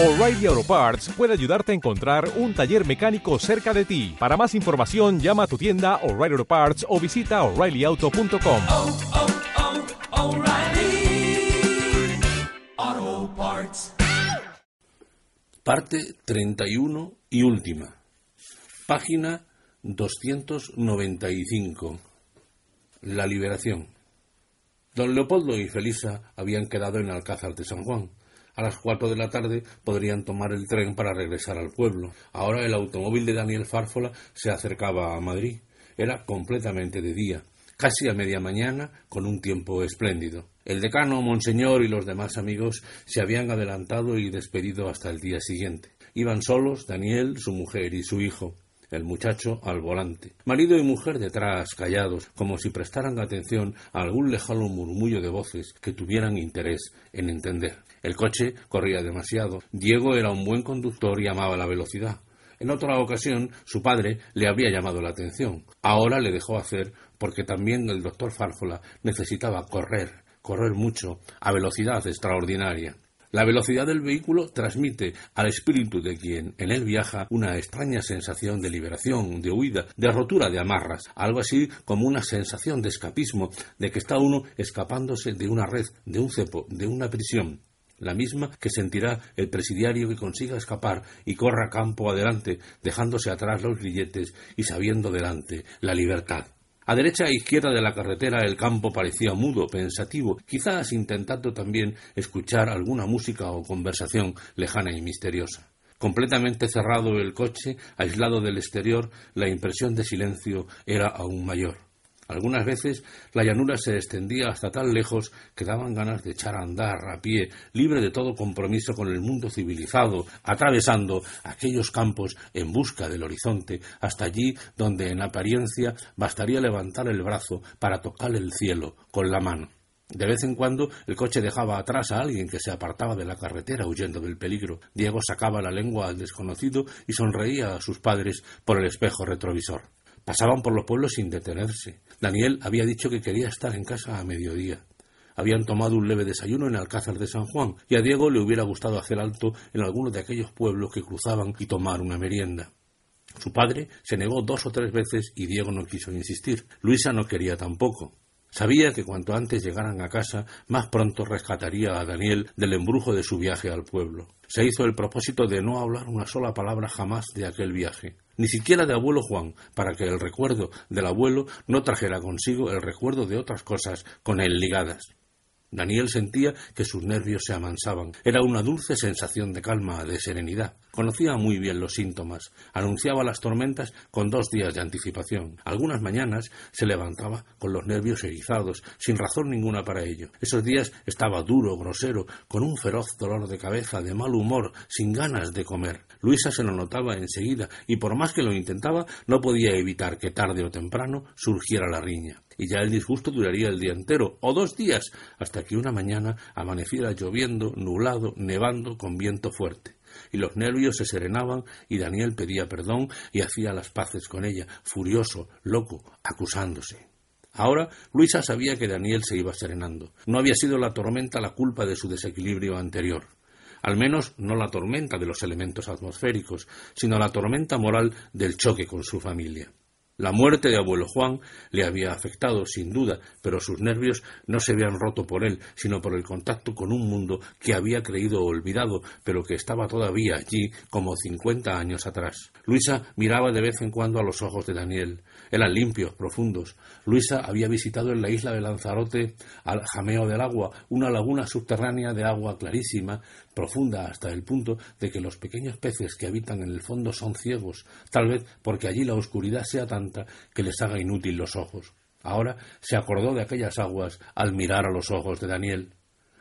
O'Reilly Auto Parts puede ayudarte a encontrar un taller mecánico cerca de ti. Para más información, llama a tu tienda O'Reilly Auto Parts o visita oreillyauto.com. oh, oh, Parts. Parte 31 y última. Página 295. La liberación. Don Leopoldo y Felisa habían quedado en Alcázar de San Juan. A las cuatro de la tarde podrían tomar el tren para regresar al pueblo. Ahora el automóvil de Daniel Fárfola se acercaba a Madrid. Era completamente de día, casi a media mañana, con un tiempo espléndido. El decano, Monseñor y los demás amigos se habían adelantado y despedido hasta el día siguiente. Iban solos Daniel, su mujer y su hijo el muchacho al volante. Marido y mujer detrás, callados, como si prestaran atención a algún lejano murmullo de voces que tuvieran interés en entender. El coche corría demasiado. Diego era un buen conductor y amaba la velocidad. En otra ocasión su padre le había llamado la atención. Ahora le dejó hacer porque también el doctor Fárfola necesitaba correr, correr mucho, a velocidad extraordinaria. La velocidad del vehículo transmite al espíritu de quien en él viaja una extraña sensación de liberación, de huida, de rotura de amarras, algo así como una sensación de escapismo, de que está uno escapándose de una red, de un cepo, de una prisión, la misma que sentirá el presidiario que consiga escapar y corra campo adelante, dejándose atrás los grilletes y sabiendo delante la libertad. A derecha e izquierda de la carretera el campo parecía mudo, pensativo, quizás intentando también escuchar alguna música o conversación lejana y misteriosa. Completamente cerrado el coche, aislado del exterior, la impresión de silencio era aún mayor. Algunas veces la llanura se extendía hasta tan lejos que daban ganas de echar a andar a pie, libre de todo compromiso con el mundo civilizado, atravesando aquellos campos en busca del horizonte, hasta allí donde en apariencia bastaría levantar el brazo para tocar el cielo con la mano. De vez en cuando el coche dejaba atrás a alguien que se apartaba de la carretera huyendo del peligro. Diego sacaba la lengua al desconocido y sonreía a sus padres por el espejo retrovisor. Pasaban por los pueblos sin detenerse. Daniel había dicho que quería estar en casa a mediodía. Habían tomado un leve desayuno en Alcázar de San Juan, y a Diego le hubiera gustado hacer alto en alguno de aquellos pueblos que cruzaban y tomar una merienda. Su padre se negó dos o tres veces y Diego no quiso insistir. Luisa no quería tampoco. Sabía que cuanto antes llegaran a casa, más pronto rescataría a Daniel del embrujo de su viaje al pueblo. Se hizo el propósito de no hablar una sola palabra jamás de aquel viaje, ni siquiera de abuelo Juan, para que el recuerdo del abuelo no trajera consigo el recuerdo de otras cosas con él ligadas. Daniel sentía que sus nervios se amansaban. Era una dulce sensación de calma, de serenidad. Conocía muy bien los síntomas. Anunciaba las tormentas con dos días de anticipación. Algunas mañanas se levantaba con los nervios erizados, sin razón ninguna para ello. Esos días estaba duro, grosero, con un feroz dolor de cabeza, de mal humor, sin ganas de comer. Luisa se lo notaba enseguida, y por más que lo intentaba, no podía evitar que tarde o temprano surgiera la riña y ya el disgusto duraría el día entero, o dos días, hasta que una mañana amaneciera lloviendo, nublado, nevando, con viento fuerte. Y los nervios se serenaban y Daniel pedía perdón y hacía las paces con ella, furioso, loco, acusándose. Ahora Luisa sabía que Daniel se iba serenando. No había sido la tormenta la culpa de su desequilibrio anterior. Al menos no la tormenta de los elementos atmosféricos, sino la tormenta moral del choque con su familia. La muerte de abuelo Juan le había afectado, sin duda, pero sus nervios no se habían roto por él, sino por el contacto con un mundo que había creído olvidado, pero que estaba todavía allí como cincuenta años atrás. Luisa miraba de vez en cuando a los ojos de Daniel. Eran limpios, profundos. Luisa había visitado en la isla de Lanzarote, al jameo del agua, una laguna subterránea de agua clarísima, profunda hasta el punto de que los pequeños peces que habitan en el fondo son ciegos, tal vez porque allí la oscuridad sea que les haga inútil los ojos. Ahora se acordó de aquellas aguas al mirar a los ojos de Daniel.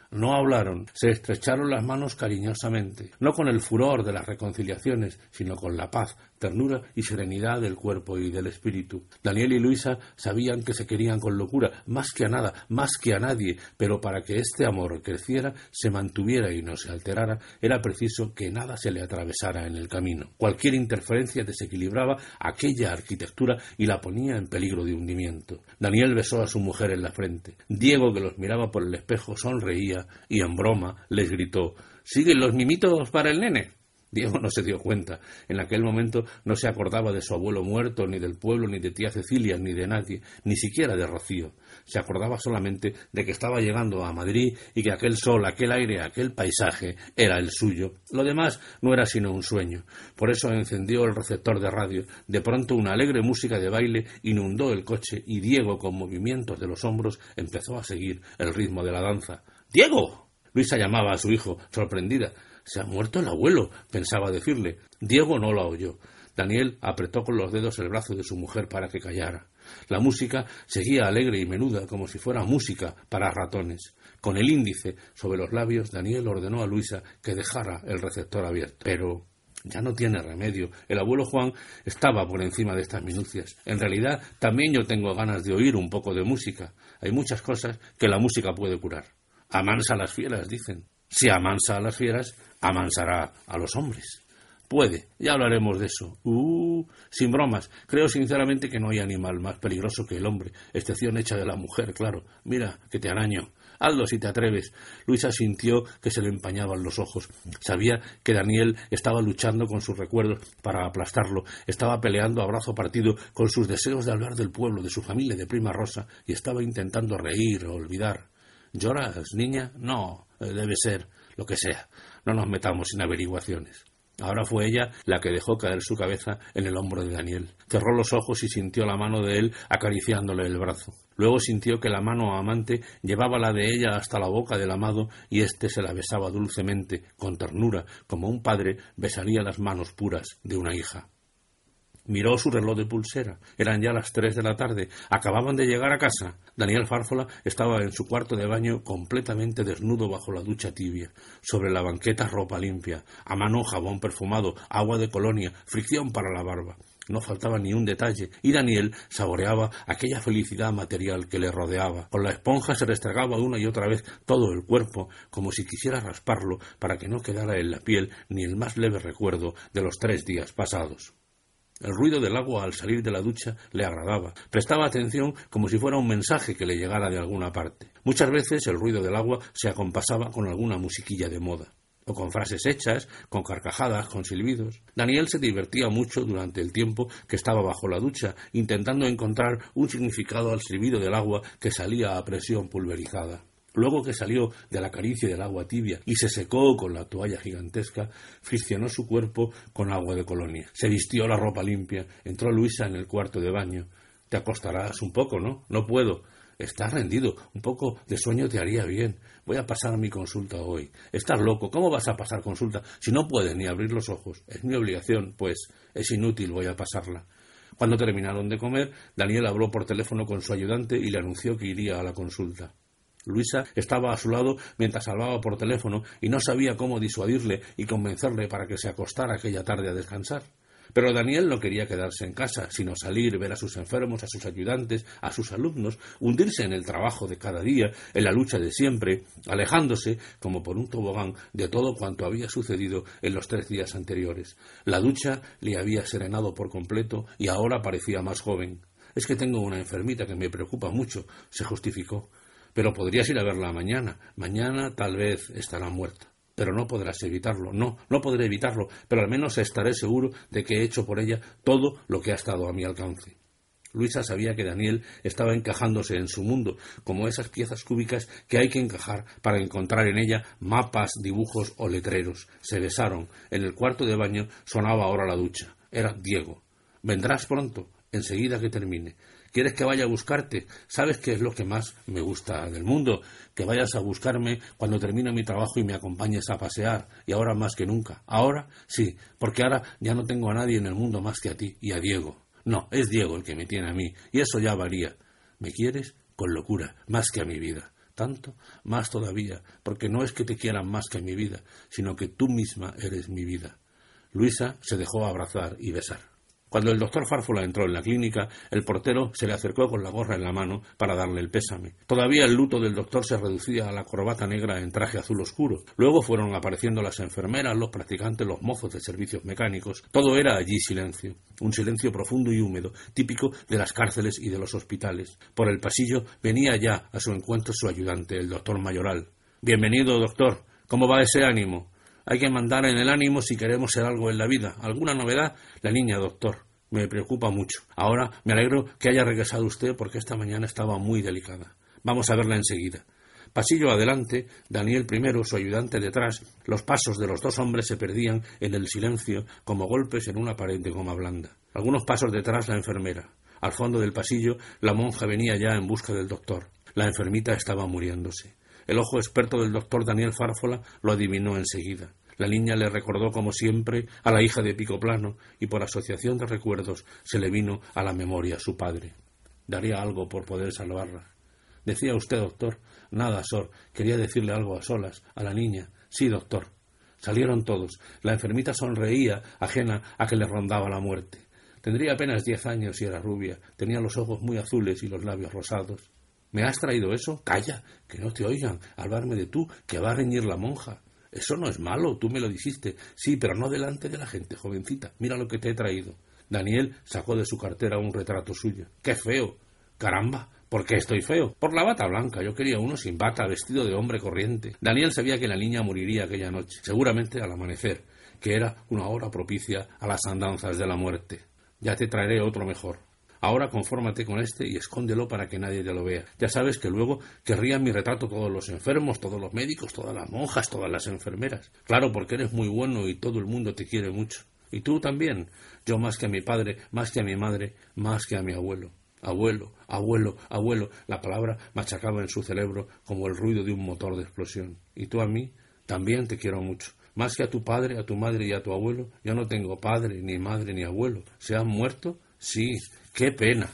No hablaron, se estrecharon las manos cariñosamente, no con el furor de las reconciliaciones, sino con la paz, ternura y serenidad del cuerpo y del espíritu. Daniel y Luisa sabían que se querían con locura, más que a nada, más que a nadie, pero para que este amor creciera, se mantuviera y no se alterara, era preciso que nada se le atravesara en el camino. Cualquier interferencia desequilibraba aquella arquitectura y la ponía en peligro de hundimiento. Daniel besó a su mujer en la frente. Diego, que los miraba por el espejo, sonreía y en broma les gritó ¿Siguen los mimitos para el nene? Diego no se dio cuenta. En aquel momento no se acordaba de su abuelo muerto, ni del pueblo, ni de tía Cecilia, ni de nadie, ni siquiera de Rocío. Se acordaba solamente de que estaba llegando a Madrid y que aquel sol, aquel aire, aquel paisaje era el suyo. Lo demás no era sino un sueño. Por eso encendió el receptor de radio. De pronto una alegre música de baile inundó el coche y Diego, con movimientos de los hombros, empezó a seguir el ritmo de la danza. ¡Diego! Luisa llamaba a su hijo, sorprendida. Se ha muerto el abuelo, pensaba decirle. Diego no la oyó. Daniel apretó con los dedos el brazo de su mujer para que callara. La música seguía alegre y menuda como si fuera música para ratones. Con el índice sobre los labios, Daniel ordenó a Luisa que dejara el receptor abierto. Pero ya no tiene remedio. El abuelo Juan estaba por encima de estas minucias. En realidad, también yo tengo ganas de oír un poco de música. Hay muchas cosas que la música puede curar. Amansa a las fieras, dicen. Si amansa a las fieras, amansará a los hombres. Puede, ya hablaremos de eso. Uh, sin bromas, creo sinceramente que no hay animal más peligroso que el hombre, excepción hecha de la mujer, claro. Mira, que te araño. Hazlo si te atreves. Luisa sintió que se le empañaban los ojos. Sabía que Daniel estaba luchando con sus recuerdos para aplastarlo. Estaba peleando a brazo partido con sus deseos de hablar del pueblo, de su familia, de Prima Rosa, y estaba intentando reír o olvidar. ¿Lloras, niña? No, eh, debe ser, lo que sea. No nos metamos en averiguaciones. Ahora fue ella la que dejó caer su cabeza en el hombro de Daniel. Cerró los ojos y sintió la mano de él acariciándole el brazo. Luego sintió que la mano amante llevaba la de ella hasta la boca del amado y éste se la besaba dulcemente, con ternura, como un padre besaría las manos puras de una hija. Miró su reloj de pulsera. Eran ya las tres de la tarde. Acababan de llegar a casa. Daniel Fárfola estaba en su cuarto de baño completamente desnudo bajo la ducha tibia. Sobre la banqueta ropa limpia. A mano jabón perfumado, agua de colonia, fricción para la barba. No faltaba ni un detalle, y Daniel saboreaba aquella felicidad material que le rodeaba. Con la esponja se restregaba una y otra vez todo el cuerpo, como si quisiera rasparlo para que no quedara en la piel ni el más leve recuerdo de los tres días pasados. El ruido del agua al salir de la ducha le agradaba. Prestaba atención como si fuera un mensaje que le llegara de alguna parte. Muchas veces el ruido del agua se acompasaba con alguna musiquilla de moda o con frases hechas, con carcajadas, con silbidos. Daniel se divertía mucho durante el tiempo que estaba bajo la ducha, intentando encontrar un significado al silbido del agua que salía a presión pulverizada. Luego que salió de la caricia del agua tibia y se secó con la toalla gigantesca, friccionó su cuerpo con agua de colonia. Se vistió la ropa limpia, entró Luisa en el cuarto de baño. Te acostarás un poco, ¿no? No puedo. Estás rendido. Un poco de sueño te haría bien. Voy a pasar mi consulta hoy. Estás loco. ¿Cómo vas a pasar consulta si no puedes ni abrir los ojos? Es mi obligación, pues es inútil. Voy a pasarla. Cuando terminaron de comer, Daniel habló por teléfono con su ayudante y le anunció que iría a la consulta. Luisa estaba a su lado mientras hablaba por teléfono y no sabía cómo disuadirle y convencerle para que se acostara aquella tarde a descansar. Pero Daniel no quería quedarse en casa, sino salir, ver a sus enfermos, a sus ayudantes, a sus alumnos, hundirse en el trabajo de cada día, en la lucha de siempre, alejándose, como por un tobogán, de todo cuanto había sucedido en los tres días anteriores. La ducha le había serenado por completo y ahora parecía más joven. Es que tengo una enfermita que me preocupa mucho, se justificó. Pero podrías ir a verla mañana. Mañana tal vez estará muerta. Pero no podrás evitarlo. No, no podré evitarlo. Pero al menos estaré seguro de que he hecho por ella todo lo que ha estado a mi alcance. Luisa sabía que Daniel estaba encajándose en su mundo, como esas piezas cúbicas que hay que encajar para encontrar en ella mapas, dibujos o letreros. Se besaron. En el cuarto de baño sonaba ahora la ducha. Era Diego. Vendrás pronto, enseguida que termine. ¿Quieres que vaya a buscarte? ¿Sabes qué es lo que más me gusta del mundo? Que vayas a buscarme cuando termine mi trabajo y me acompañes a pasear, y ahora más que nunca. Ahora sí, porque ahora ya no tengo a nadie en el mundo más que a ti y a Diego. No, es Diego el que me tiene a mí, y eso ya varía. ¿Me quieres? Con locura, más que a mi vida. Tanto, más todavía, porque no es que te quieran más que a mi vida, sino que tú misma eres mi vida. Luisa se dejó abrazar y besar. Cuando el doctor Fárfula entró en la clínica, el portero se le acercó con la gorra en la mano para darle el pésame. Todavía el luto del doctor se reducía a la corbata negra en traje azul oscuro. Luego fueron apareciendo las enfermeras, los practicantes, los mozos de servicios mecánicos. Todo era allí silencio. Un silencio profundo y húmedo, típico de las cárceles y de los hospitales. Por el pasillo venía ya a su encuentro su ayudante, el doctor Mayoral. Bienvenido, doctor. ¿Cómo va ese ánimo? Hay que mandar en el ánimo si queremos ser algo en la vida. ¿Alguna novedad? La niña, doctor. Me preocupa mucho. Ahora me alegro que haya regresado usted porque esta mañana estaba muy delicada. Vamos a verla enseguida. Pasillo adelante, Daniel primero, su ayudante detrás, los pasos de los dos hombres se perdían en el silencio como golpes en una pared de goma blanda. Algunos pasos detrás la enfermera. Al fondo del pasillo la monja venía ya en busca del doctor. La enfermita estaba muriéndose. El ojo experto del doctor Daniel Fárfola lo adivinó enseguida. La niña le recordó, como siempre, a la hija de Picoplano y por asociación de recuerdos se le vino a la memoria su padre. Daría algo por poder salvarla. Decía usted, doctor. Nada, Sor. Quería decirle algo a solas, a la niña. Sí, doctor. Salieron todos. La enfermita sonreía, ajena a que le rondaba la muerte. Tendría apenas diez años y era rubia. Tenía los ojos muy azules y los labios rosados. ¿Me has traído eso? Calla, que no te oigan. Hablarme de tú, que va a reñir la monja. Eso no es malo, tú me lo dijiste. Sí, pero no delante de la gente, jovencita. Mira lo que te he traído. Daniel sacó de su cartera un retrato suyo. ¡Qué feo! Caramba, ¿Por qué estoy feo? Por la bata blanca. Yo quería uno sin bata, vestido de hombre corriente. Daniel sabía que la niña moriría aquella noche, seguramente al amanecer, que era una hora propicia a las andanzas de la muerte. Ya te traeré otro mejor. Ahora confórmate con este y escóndelo para que nadie te lo vea. Ya sabes que luego querrían mi retrato todos los enfermos, todos los médicos, todas las monjas, todas las enfermeras. Claro, porque eres muy bueno y todo el mundo te quiere mucho. Y tú también. Yo más que a mi padre, más que a mi madre, más que a mi abuelo. Abuelo, abuelo, abuelo. La palabra machacaba en su cerebro como el ruido de un motor de explosión. Y tú a mí también te quiero mucho. Más que a tu padre, a tu madre y a tu abuelo, yo no tengo padre, ni madre, ni abuelo. ¿Se han muerto? Sí, qué pena.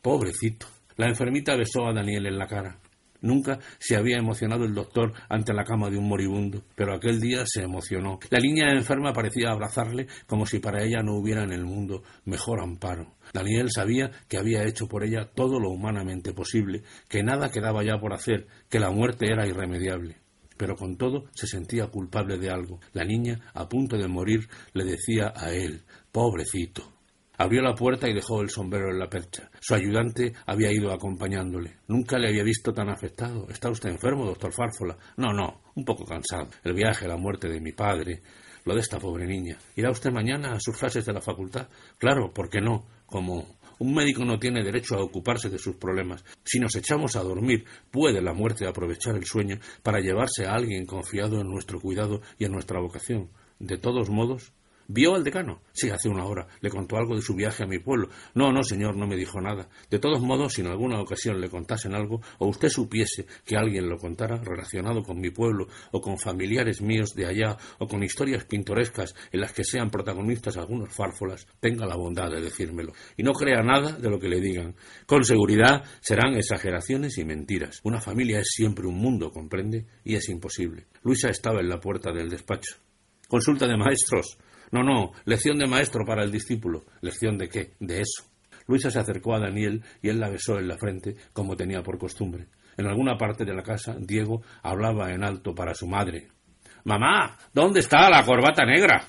Pobrecito. La enfermita besó a Daniel en la cara. Nunca se había emocionado el doctor ante la cama de un moribundo, pero aquel día se emocionó. La niña enferma parecía abrazarle como si para ella no hubiera en el mundo mejor amparo. Daniel sabía que había hecho por ella todo lo humanamente posible, que nada quedaba ya por hacer, que la muerte era irremediable. Pero con todo se sentía culpable de algo. La niña, a punto de morir, le decía a él Pobrecito. Abrió la puerta y dejó el sombrero en la percha. Su ayudante había ido acompañándole. Nunca le había visto tan afectado. ¿Está usted enfermo, doctor Fárfola? No, no, un poco cansado. El viaje, la muerte de mi padre, lo de esta pobre niña. ¿Irá usted mañana a sus clases de la facultad? Claro, ¿por qué no? Como un médico no tiene derecho a ocuparse de sus problemas. Si nos echamos a dormir, puede la muerte aprovechar el sueño para llevarse a alguien confiado en nuestro cuidado y en nuestra vocación. De todos modos, ¿Vio al decano? Sí, hace una hora. Le contó algo de su viaje a mi pueblo. No, no, señor, no me dijo nada. De todos modos, si en alguna ocasión le contasen algo, o usted supiese que alguien lo contara relacionado con mi pueblo, o con familiares míos de allá, o con historias pintorescas en las que sean protagonistas algunos fárfolas, tenga la bondad de decírmelo. Y no crea nada de lo que le digan. Con seguridad serán exageraciones y mentiras. Una familia es siempre un mundo, comprende, y es imposible. Luisa estaba en la puerta del despacho. Consulta de maestros. No, no, lección de maestro para el discípulo. ¿Lección de qué? De eso. Luisa se acercó a Daniel y él la besó en la frente, como tenía por costumbre. En alguna parte de la casa, Diego hablaba en alto para su madre. Mamá, ¿dónde está la corbata negra?